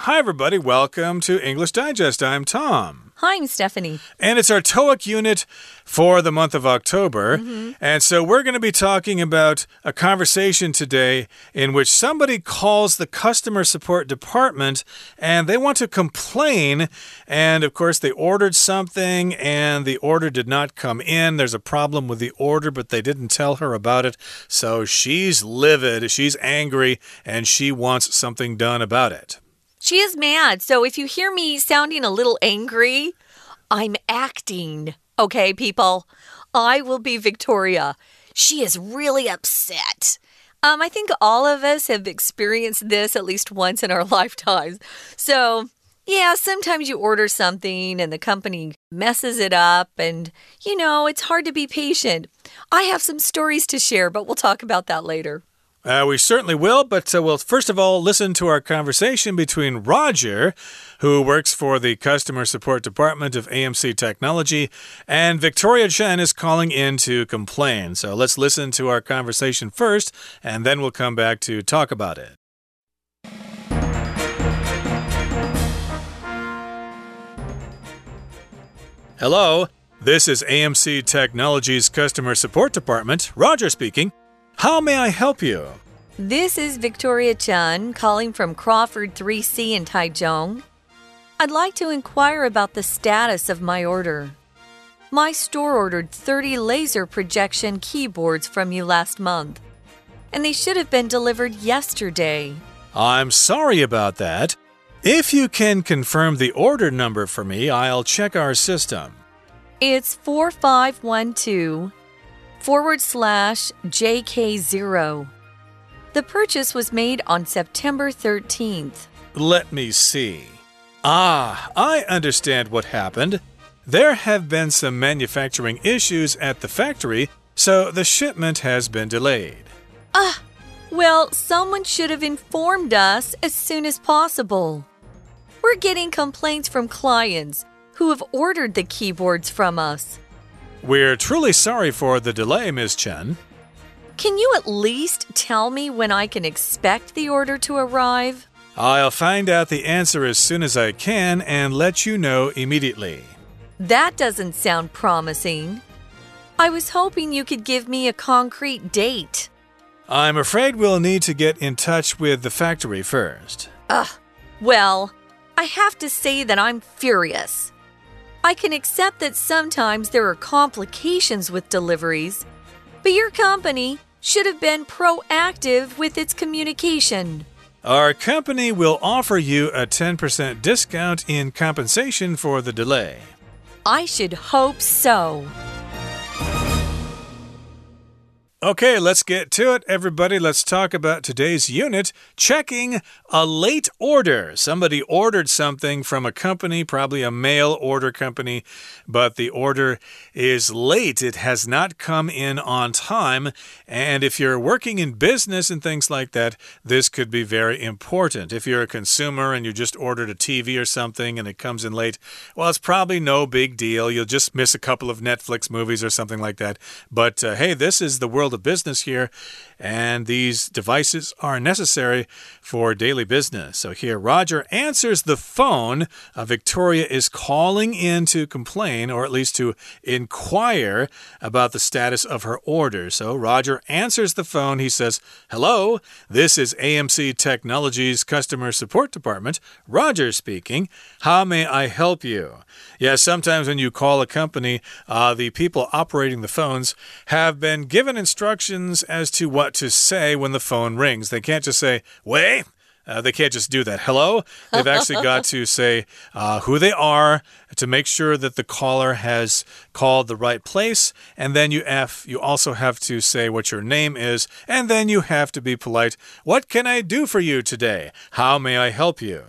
Hi, everybody. Welcome to English Digest. I'm Tom. Hi, I'm Stephanie. And it's our TOEIC unit for the month of October. Mm -hmm. And so we're going to be talking about a conversation today in which somebody calls the customer support department and they want to complain. And of course, they ordered something and the order did not come in. There's a problem with the order, but they didn't tell her about it. So she's livid, she's angry, and she wants something done about it. She is mad. So if you hear me sounding a little angry, I'm acting. Okay, people? I will be Victoria. She is really upset. Um, I think all of us have experienced this at least once in our lifetimes. So, yeah, sometimes you order something and the company messes it up, and you know, it's hard to be patient. I have some stories to share, but we'll talk about that later. Uh, we certainly will, but uh, we'll first of all listen to our conversation between Roger, who works for the customer support department of AMC Technology, and Victoria Chen is calling in to complain. So let's listen to our conversation first, and then we'll come back to talk about it. Hello, this is AMC Technology's customer support department. Roger speaking. How may I help you? This is Victoria Chen calling from Crawford 3C in Taichung. I'd like to inquire about the status of my order. My store ordered 30 laser projection keyboards from you last month, and they should have been delivered yesterday. I'm sorry about that. If you can confirm the order number for me, I'll check our system. It's 4512 forward slash JK0. The purchase was made on September 13th. Let me see. Ah, I understand what happened. There have been some manufacturing issues at the factory, so the shipment has been delayed. Ah, well, someone should have informed us as soon as possible. We're getting complaints from clients who have ordered the keyboards from us. We're truly sorry for the delay, Ms. Chen. Can you at least tell me when I can expect the order to arrive? I'll find out the answer as soon as I can and let you know immediately. That doesn't sound promising. I was hoping you could give me a concrete date. I'm afraid we'll need to get in touch with the factory first. Ugh. Well, I have to say that I'm furious. I can accept that sometimes there are complications with deliveries, but your company should have been proactive with its communication. Our company will offer you a 10% discount in compensation for the delay. I should hope so. Okay, let's get to it, everybody. Let's talk about today's unit checking a late order. Somebody ordered something from a company, probably a mail order company, but the order is late. It has not come in on time. And if you're working in business and things like that, this could be very important. If you're a consumer and you just ordered a TV or something and it comes in late, well, it's probably no big deal. You'll just miss a couple of Netflix movies or something like that. But uh, hey, this is the world world of business here, and these devices are necessary for daily business. So here, Roger answers the phone. Uh, Victoria is calling in to complain, or at least to inquire about the status of her order. So Roger answers the phone. He says, Hello, this is AMC Technologies Customer Support Department. Roger speaking. How may I help you? Yeah, sometimes when you call a company, uh, the people operating the phones have been given instructions as to what to say when the phone rings. They can't just say, wait. Uh, they can't just do that. Hello? They've actually got to say uh, who they are to make sure that the caller has called the right place. And then you, have, you also have to say what your name is. And then you have to be polite. What can I do for you today? How may I help you?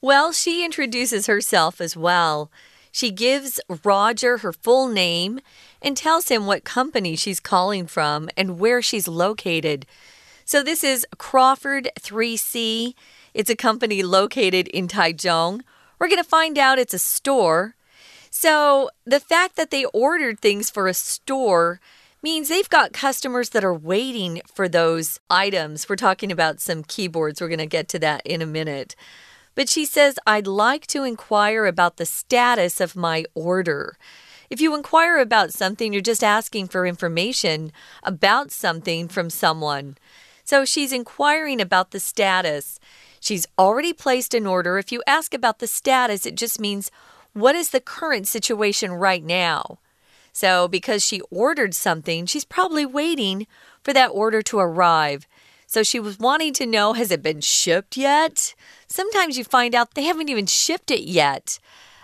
Well, she introduces herself as well. She gives Roger her full name and tells him what company she's calling from and where she's located. So, this is Crawford 3C. It's a company located in Taichung. We're going to find out it's a store. So, the fact that they ordered things for a store means they've got customers that are waiting for those items. We're talking about some keyboards. We're going to get to that in a minute. But she says, I'd like to inquire about the status of my order. If you inquire about something, you're just asking for information about something from someone. So she's inquiring about the status. She's already placed an order. If you ask about the status, it just means what is the current situation right now? So, because she ordered something, she's probably waiting for that order to arrive. So, she was wanting to know has it been shipped yet? Sometimes you find out they haven't even shipped it yet.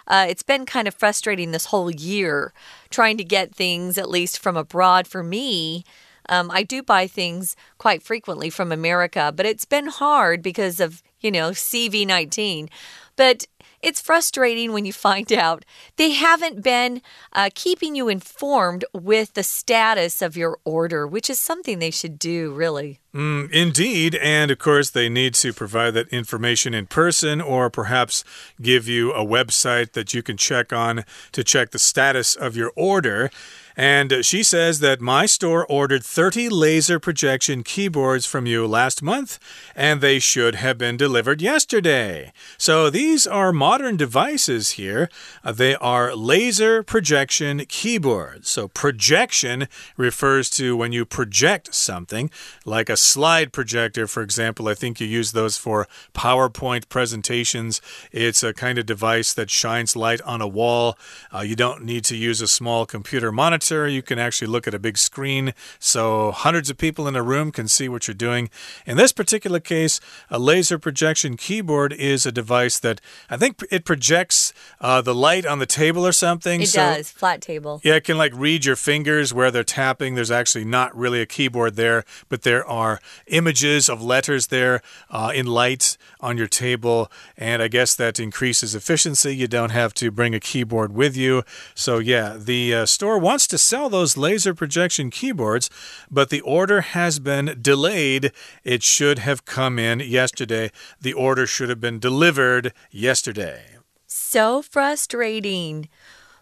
Uh, it's been kind of frustrating this whole year trying to get things, at least from abroad for me. Um, I do buy things quite frequently from America, but it's been hard because of, you know, CV19. But it's frustrating when you find out they haven't been uh, keeping you informed with the status of your order, which is something they should do, really. Mm, indeed. And of course, they need to provide that information in person or perhaps give you a website that you can check on to check the status of your order. And she says that my store ordered 30 laser projection keyboards from you last month, and they should have been delivered yesterday. So these are modern devices here. Uh, they are laser projection keyboards. So projection refers to when you project something, like a slide projector, for example. I think you use those for PowerPoint presentations. It's a kind of device that shines light on a wall. Uh, you don't need to use a small computer monitor monitor. You can actually look at a big screen, so hundreds of people in a room can see what you're doing. In this particular case, a laser projection keyboard is a device that I think it projects uh, the light on the table or something. It so, does, flat table. Yeah, it can like read your fingers where they're tapping. There's actually not really a keyboard there, but there are images of letters there uh, in light on your table, and I guess that increases efficiency. You don't have to bring a keyboard with you. So, yeah, the uh, store wants to to sell those laser projection keyboards, but the order has been delayed. It should have come in yesterday. The order should have been delivered yesterday. So frustrating.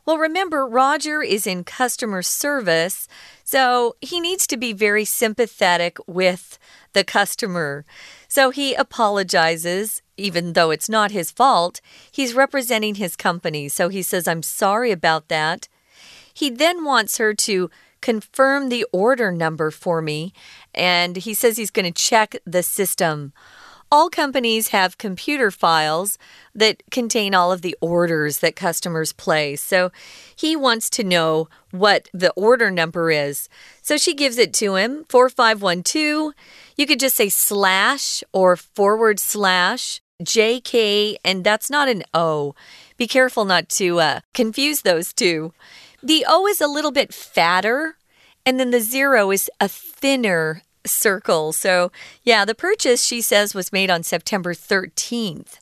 Well, remember, Roger is in customer service, so he needs to be very sympathetic with the customer. So he apologizes, even though it's not his fault. He's representing his company, so he says, I'm sorry about that. He then wants her to confirm the order number for me, and he says he's going to check the system. All companies have computer files that contain all of the orders that customers place. So he wants to know what the order number is. So she gives it to him 4512. You could just say slash or forward slash JK, and that's not an O. Be careful not to uh, confuse those two. The O is a little bit fatter, and then the zero is a thinner circle. So, yeah, the purchase, she says, was made on September 13th.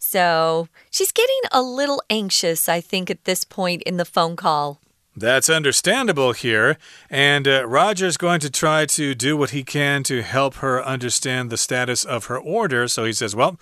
So she's getting a little anxious, I think, at this point in the phone call. That's understandable here. And uh, Roger's going to try to do what he can to help her understand the status of her order. So he says, Well,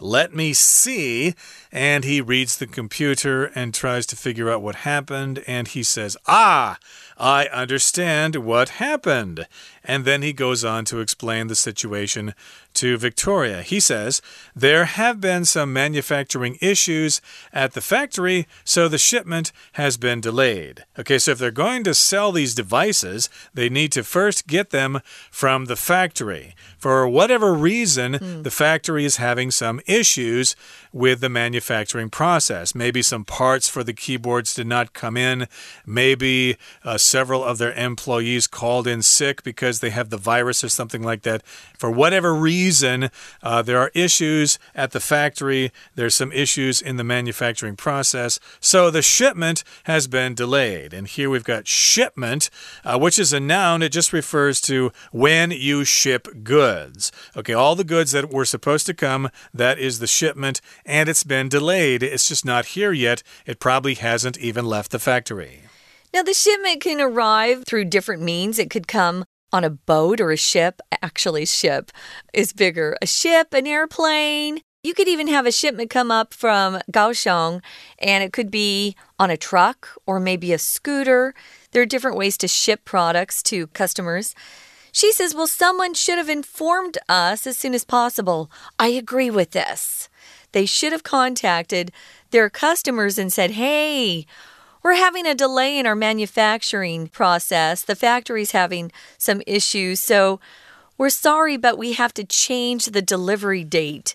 let me see. And he reads the computer and tries to figure out what happened. And he says, Ah, I understand what happened. And then he goes on to explain the situation to Victoria. He says, There have been some manufacturing issues at the factory, so the shipment has been delayed. Okay, so if they're going to sell these devices, they need to first get them from the factory. For whatever reason, mm. the factory is having some issues with the manufacturing process. Maybe some parts for the keyboards did not come in. Maybe uh, several of their employees called in sick because they have the virus or something like that. For whatever reason, uh, there are issues at the factory. There's some issues in the manufacturing process. So the shipment has been delayed. And here we've got shipment, uh, which is a noun. It just refers to when you ship goods. Okay, all the goods that were supposed to come, that is the shipment and it's been delayed. It's just not here yet. It probably hasn't even left the factory. Now, the shipment can arrive through different means. It could come on a boat or a ship. Actually, ship is bigger. A ship, an airplane. You could even have a shipment come up from Kaohsiung, and it could be on a truck or maybe a scooter. There are different ways to ship products to customers. She says, Well, someone should have informed us as soon as possible. I agree with this. They should have contacted their customers and said, Hey, we're having a delay in our manufacturing process. The factory's having some issues. So we're sorry, but we have to change the delivery date.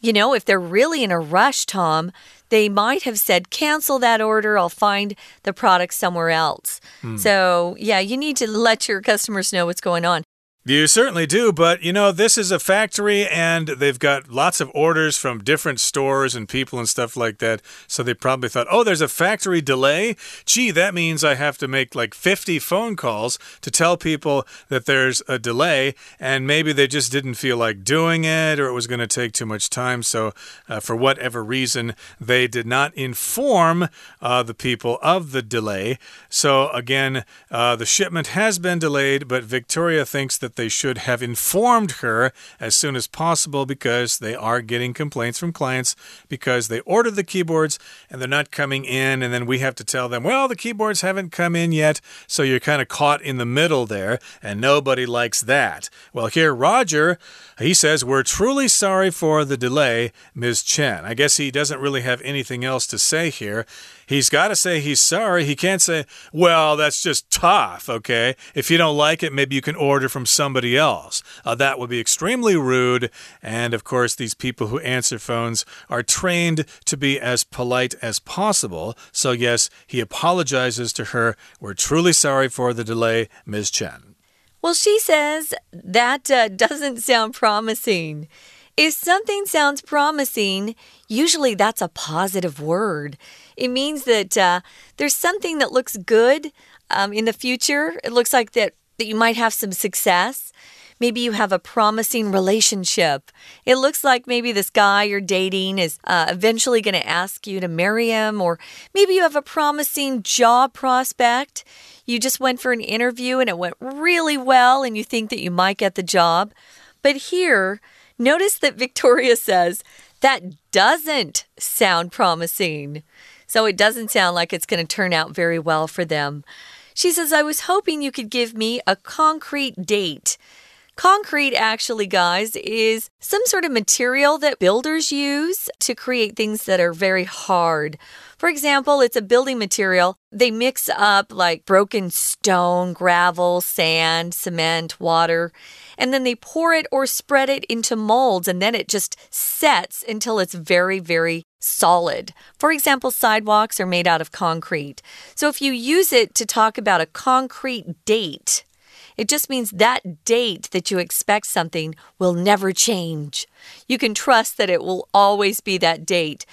You know, if they're really in a rush, Tom, they might have said, cancel that order. I'll find the product somewhere else. Hmm. So, yeah, you need to let your customers know what's going on. You certainly do, but you know, this is a factory and they've got lots of orders from different stores and people and stuff like that. So they probably thought, oh, there's a factory delay. Gee, that means I have to make like 50 phone calls to tell people that there's a delay. And maybe they just didn't feel like doing it or it was going to take too much time. So, uh, for whatever reason, they did not inform uh, the people of the delay. So, again, uh, the shipment has been delayed, but Victoria thinks that that they should have informed her as soon as possible because they are getting complaints from clients because they ordered the keyboards and they're not coming in. And then we have to tell them, well, the keyboards haven't come in yet. So you're kind of caught in the middle there, and nobody likes that. Well, here, Roger, he says, We're truly sorry for the delay, Ms. Chen. I guess he doesn't really have anything else to say here. He's got to say he's sorry. He can't say, well, that's just tough, okay? If you don't like it, maybe you can order from somebody else. Uh, that would be extremely rude. And of course, these people who answer phones are trained to be as polite as possible. So, yes, he apologizes to her. We're truly sorry for the delay, Ms. Chen. Well, she says that uh, doesn't sound promising. If something sounds promising, usually that's a positive word. It means that uh, there's something that looks good um, in the future. It looks like that, that you might have some success. Maybe you have a promising relationship. It looks like maybe this guy you're dating is uh, eventually going to ask you to marry him, or maybe you have a promising job prospect. You just went for an interview and it went really well, and you think that you might get the job. But here, notice that Victoria says that doesn't sound promising. So it doesn't sound like it's going to turn out very well for them. She says, I was hoping you could give me a concrete date. Concrete, actually, guys, is some sort of material that builders use to create things that are very hard. For example, it's a building material. They mix up like broken stone, gravel, sand, cement, water, and then they pour it or spread it into molds, and then it just sets until it's very, very solid. For example, sidewalks are made out of concrete. So if you use it to talk about a concrete date, it just means that date that you expect something will never change. You can trust that it will always be that date.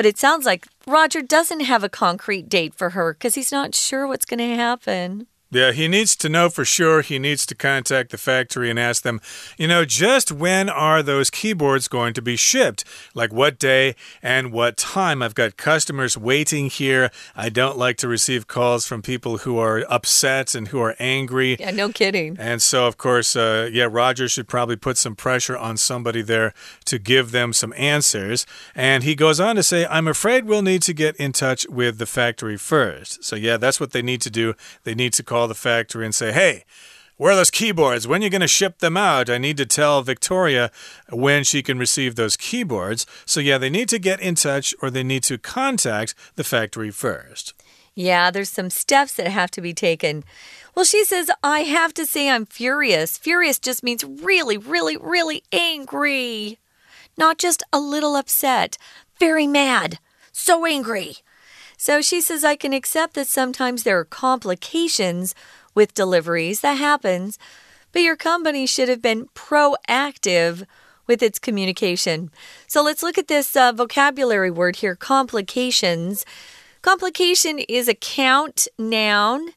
But it sounds like Roger doesn't have a concrete date for her because he's not sure what's going to happen. Yeah, he needs to know for sure. He needs to contact the factory and ask them, you know, just when are those keyboards going to be shipped? Like what day and what time? I've got customers waiting here. I don't like to receive calls from people who are upset and who are angry. Yeah, no kidding. And so, of course, uh, yeah, Roger should probably put some pressure on somebody there to give them some answers. And he goes on to say, I'm afraid we'll need to get in touch with the factory first. So, yeah, that's what they need to do. They need to call call the factory and say, hey, where are those keyboards? When are you going to ship them out? I need to tell Victoria when she can receive those keyboards. So, yeah, they need to get in touch or they need to contact the factory first. Yeah, there's some steps that have to be taken. Well, she says, I have to say I'm furious. Furious just means really, really, really angry. Not just a little upset, very mad, so angry. So she says, I can accept that sometimes there are complications with deliveries. That happens. But your company should have been proactive with its communication. So let's look at this uh, vocabulary word here complications. Complication is a count noun.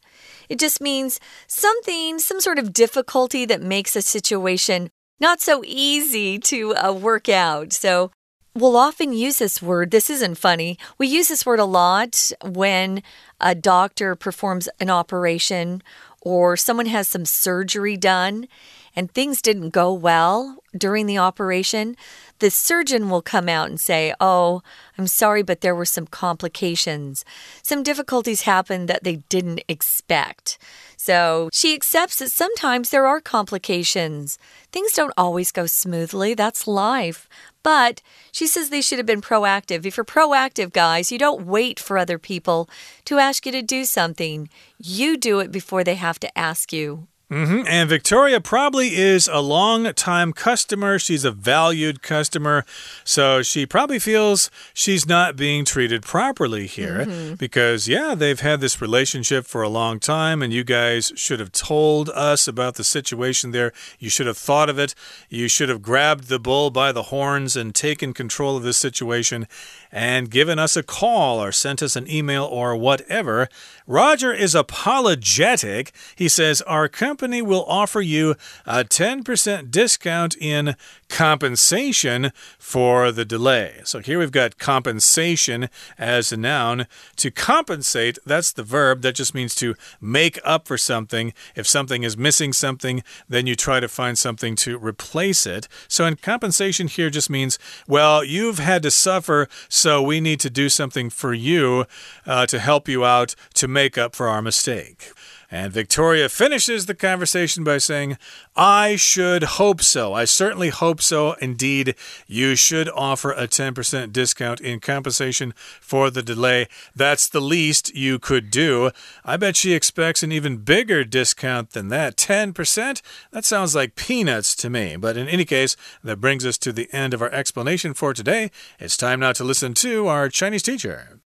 It just means something, some sort of difficulty that makes a situation not so easy to uh, work out. So We'll often use this word. This isn't funny. We use this word a lot when a doctor performs an operation or someone has some surgery done. And things didn't go well during the operation, the surgeon will come out and say, Oh, I'm sorry, but there were some complications. Some difficulties happened that they didn't expect. So she accepts that sometimes there are complications. Things don't always go smoothly. That's life. But she says they should have been proactive. If you're proactive, guys, you don't wait for other people to ask you to do something. You do it before they have to ask you. Mm -hmm. And Victoria probably is a long time customer. She's a valued customer. So she probably feels she's not being treated properly here mm -hmm. because, yeah, they've had this relationship for a long time, and you guys should have told us about the situation there. You should have thought of it. You should have grabbed the bull by the horns and taken control of this situation and given us a call or sent us an email or whatever. Roger is apologetic. He says, Our company will offer you a 10% discount in compensation for the delay. So here we've got compensation as a noun. To compensate, that's the verb. That just means to make up for something. If something is missing something, then you try to find something to replace it. So in compensation here just means, well, you've had to suffer, so we need to do something for you uh, to help you out to make up for our mistake. And Victoria finishes the conversation by saying, I should hope so. I certainly hope so. Indeed, you should offer a 10% discount in compensation for the delay. That's the least you could do. I bet she expects an even bigger discount than that. 10%? That sounds like peanuts to me. But in any case, that brings us to the end of our explanation for today. It's time now to listen to our Chinese teacher.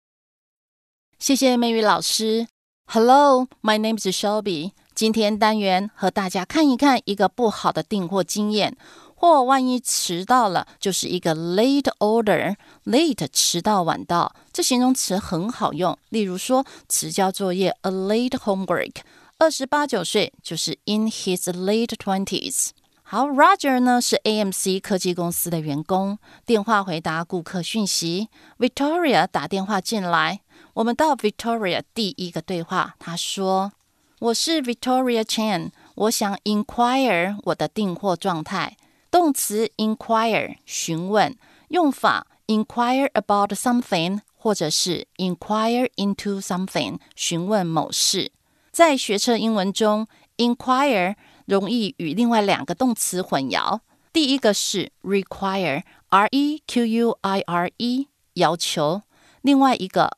谢谢美语老师。 Hello, my name is Shelby。今天单元和大家看一看一个不好的订货经验，或万一迟到了，就是一个 late order。late 迟到晚到，这形容词很好用。例如说，迟交作业 a late homework。二十八九岁就是 in his late twenties。好，Roger 呢是 AMC 科技公司的员工，电话回答顾客讯息。Victoria 打电话进来。我们到 Victoria 第一个对话，他说：“我是 Victoria Chan，我想 inquire 我的订货状态。动词 inquire 询问，用法 inquire about something，或者是 inquire into something 询问某事。在学车英文中，inquire 容易与另外两个动词混淆。第一个是 require，r e q u i r e 要求，另外一个。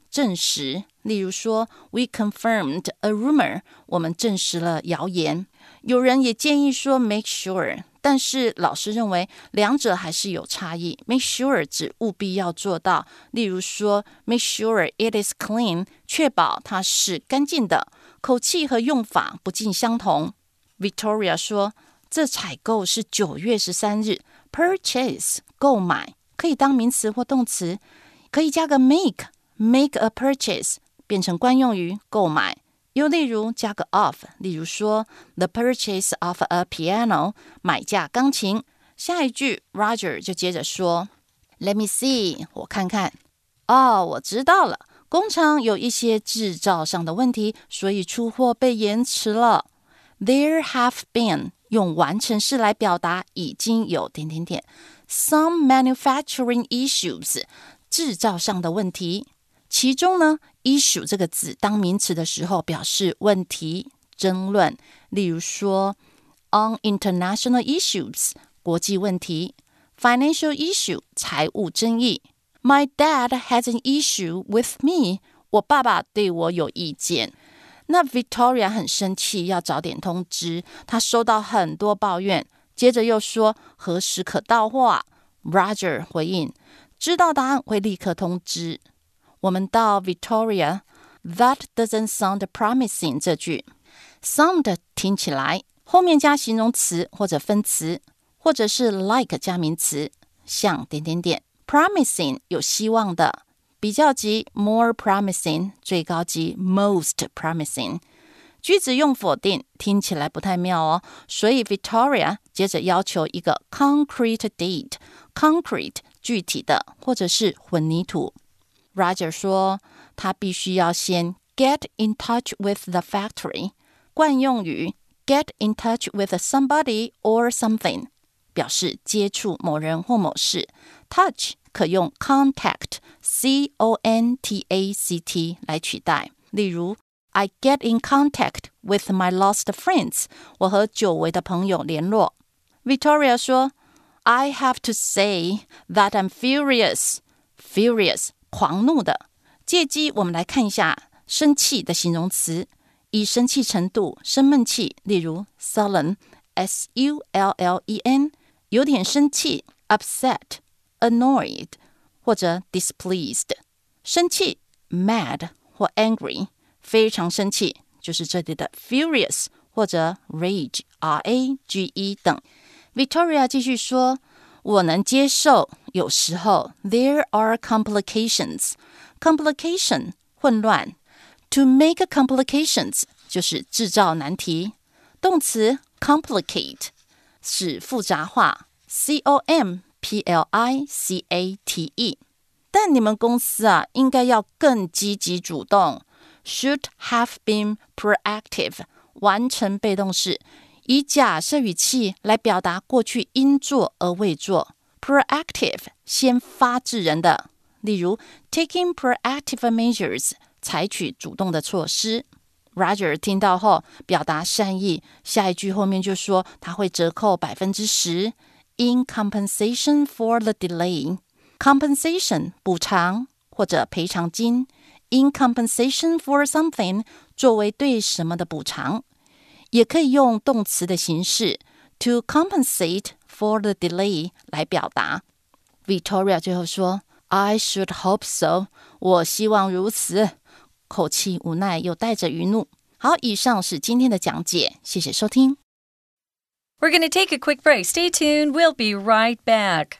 证实。例如说，We confirmed a rumor，我们证实了谣言。有人也建议说，make sure，但是老师认为两者还是有差异。make sure 指务必要做到，例如说，make sure it is clean，确保它是干净的。口气和用法不尽相同。Victoria 说，这采购是九月十三日，purchase 购买可以当名词或动词，可以加个 make Make a purchase。变成惯用于购买，又例如加个 of，例如说 the purchase of a piano，买架钢琴。下一句 Roger 就接着说，Let me see，我看看。哦，我知道了，工厂有一些制造上的问题，所以出货被延迟了。There have been 用完成式来表达已经有点点点 some manufacturing issues 制造上的问题。其中呢，issue 这个字当名词的时候，表示问题、争论。例如说，on international issues 国际问题，financial issue 财务争议。My dad has an issue with me 我爸爸对我有意见。那 Victoria 很生气，要早点通知。他收到很多抱怨，接着又说何时可到货？Roger 回应，知道答案会立刻通知。我们到 Victoria，That doesn't sound promising 这句，sound 听起来后面加形容词或者分词， 或者是 like 加名词，像点点点。promising 有希望的，比较级 more promising，最高级 most promising。句子用否定，听起来不太妙哦。所以 Victoria 接着要求一个 concrete date，concrete 具体的，或者是混凝土。 Roger 说他必须要先 get in touch with the factory，惯用语 get in touch with somebody or something 表示接触某人或某事。touch 可用 contact，c o n t a c t 来取代。例如 I get in contact with my lost friends. 我和久违的朋友联络。Victoria 说，I have to say that I'm furious. Furious， 狂怒的。借机我们来看一下生气的形容词，以生气程度、生闷气。例如 sullen，s u l l e n，有点生气；upset，annoyed，或者 displeased，生气 mad 或 angry。非常生气，就是这里的 furious 或者 rage，r a g e 等。Victoria 继续说：“我能接受，有时候 there are complications。complication 混乱，to make complications 就是制造难题。动词 complicate 使复杂化，c o m p l i c a t e。但你们公司啊，应该要更积极主动。” should have been proactive，完成被动式， 以假设语气来表达过去应做而未做。proactive 先发制人的，例如 taking proactive measures，采取主动的措施。Roger 听到后表达善意，下一句后面就说他会折扣百分之十，in compensation for the delay。compensation 补偿或者赔偿金。in compensation for something 作为对什么的补偿，也可以用动词的形式 to compensate for the delay 来表达。Victoria 最后说：“I should hope so。”我希望如此，口气无奈又带着余怒。好，以上是今天的讲解，谢谢收听。We're going to take a quick break. Stay tuned. We'll be right back.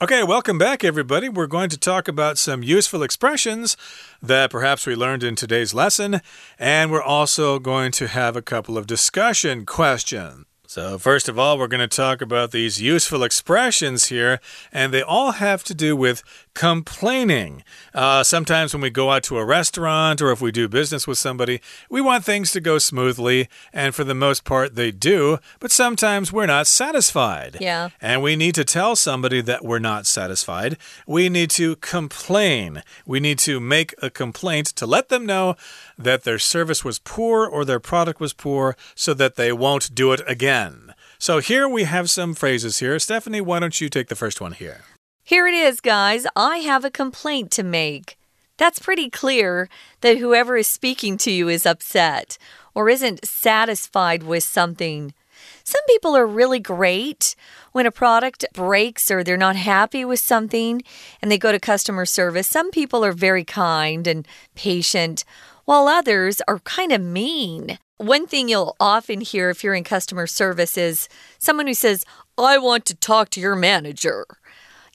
Okay, welcome back, everybody. We're going to talk about some useful expressions that perhaps we learned in today's lesson, and we're also going to have a couple of discussion questions. So, first of all, we're going to talk about these useful expressions here, and they all have to do with complaining. Uh, sometimes when we go out to a restaurant or if we do business with somebody, we want things to go smoothly, and for the most part, they do, but sometimes we're not satisfied. Yeah. And we need to tell somebody that we're not satisfied. We need to complain. We need to make a complaint to let them know that their service was poor or their product was poor so that they won't do it again. So here we have some phrases here. Stephanie, why don't you take the first one here? Here it is, guys. I have a complaint to make. That's pretty clear that whoever is speaking to you is upset or isn't satisfied with something. Some people are really great when a product breaks or they're not happy with something and they go to customer service. Some people are very kind and patient while others are kind of mean. One thing you'll often hear if you're in customer service is someone who says, I want to talk to your manager.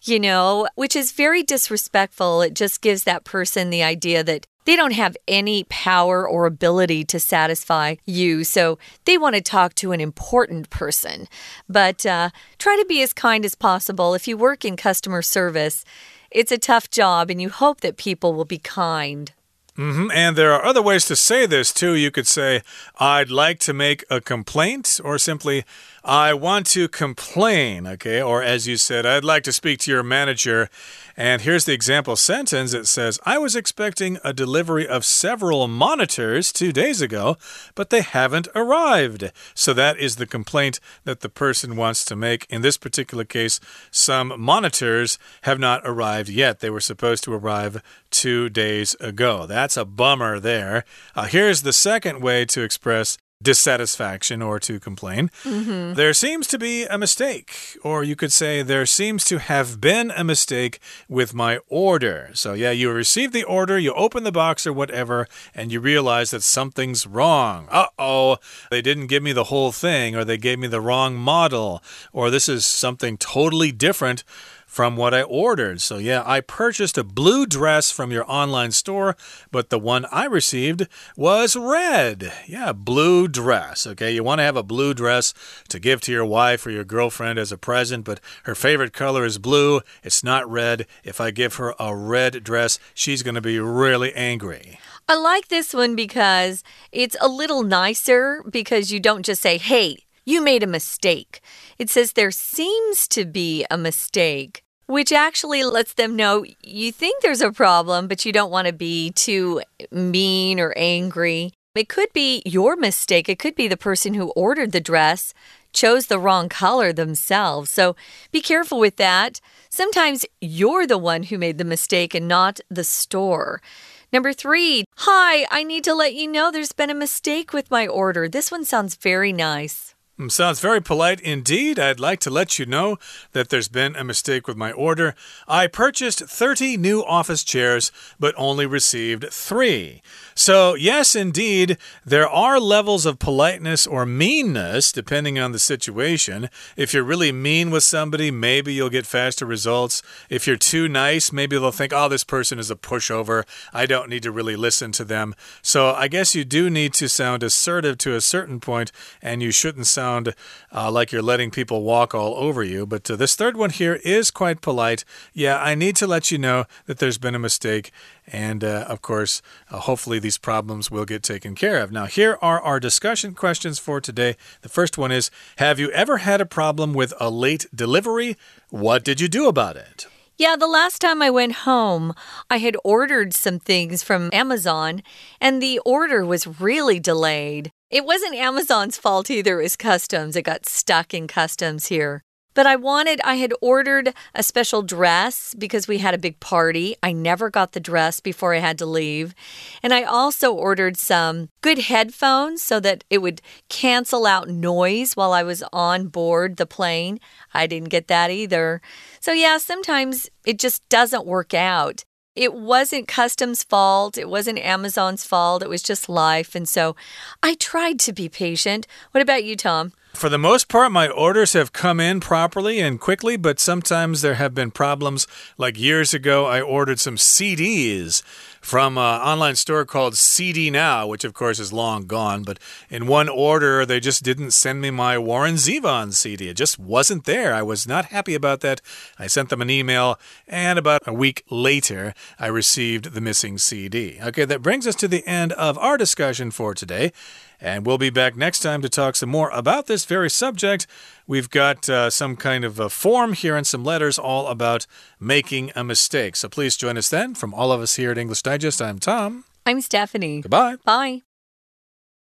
You know, which is very disrespectful. It just gives that person the idea that they don't have any power or ability to satisfy you, so they want to talk to an important person. But uh, try to be as kind as possible. If you work in customer service, it's a tough job, and you hope that people will be kind. Mm -hmm. And there are other ways to say this too. You could say, I'd like to make a complaint, or simply, I want to complain, okay? Or as you said, I'd like to speak to your manager. And here's the example sentence it says, I was expecting a delivery of several monitors two days ago, but they haven't arrived. So that is the complaint that the person wants to make. In this particular case, some monitors have not arrived yet. They were supposed to arrive two days ago. That's a bummer there. Uh, here's the second way to express dissatisfaction or to complain. Mm -hmm. There seems to be a mistake, or you could say there seems to have been a mistake with my order. So, yeah, you receive the order, you open the box or whatever, and you realize that something's wrong. Uh oh, they didn't give me the whole thing, or they gave me the wrong model, or this is something totally different from what I ordered. So, yeah, I purchased a blue dress from your online store, but the one I received was red. Yeah, blue dress. Okay, you want to have a blue dress to give to your wife or your girlfriend as a present, but her favorite color is blue. It's not red. If I give her a red dress, she's going to be really angry. I like this one because it's a little nicer because you don't just say, hey, you made a mistake. It says there seems to be a mistake, which actually lets them know you think there's a problem, but you don't want to be too mean or angry. It could be your mistake. It could be the person who ordered the dress chose the wrong color themselves. So be careful with that. Sometimes you're the one who made the mistake and not the store. Number three, hi, I need to let you know there's been a mistake with my order. This one sounds very nice. Mm, sounds very polite indeed. I'd like to let you know that there's been a mistake with my order. I purchased 30 new office chairs, but only received three. So, yes, indeed, there are levels of politeness or meanness depending on the situation. If you're really mean with somebody, maybe you'll get faster results. If you're too nice, maybe they'll think, oh, this person is a pushover. I don't need to really listen to them. So, I guess you do need to sound assertive to a certain point, and you shouldn't sound uh, like you're letting people walk all over you. But uh, this third one here is quite polite. Yeah, I need to let you know that there's been a mistake. And uh, of course, uh, hopefully, these problems will get taken care of. Now, here are our discussion questions for today. The first one is Have you ever had a problem with a late delivery? What did you do about it? Yeah, the last time I went home, I had ordered some things from Amazon, and the order was really delayed. It wasn't Amazon's fault either, it was customs. It got stuck in customs here. But I wanted, I had ordered a special dress because we had a big party. I never got the dress before I had to leave. And I also ordered some good headphones so that it would cancel out noise while I was on board the plane. I didn't get that either. So, yeah, sometimes it just doesn't work out. It wasn't customs' fault. It wasn't Amazon's fault. It was just life. And so I tried to be patient. What about you, Tom? For the most part, my orders have come in properly and quickly, but sometimes there have been problems. Like years ago, I ordered some CDs from an online store called CD Now, which of course is long gone. But in one order, they just didn't send me my Warren Zevon CD. It just wasn't there. I was not happy about that. I sent them an email, and about a week later, I received the missing CD. Okay, that brings us to the end of our discussion for today. And we'll be back next time to talk some more about this very subject. We've got uh, some kind of a form here and some letters all about making a mistake. So please join us then. From all of us here at English Digest, I'm Tom. I'm Stephanie. Goodbye. Bye.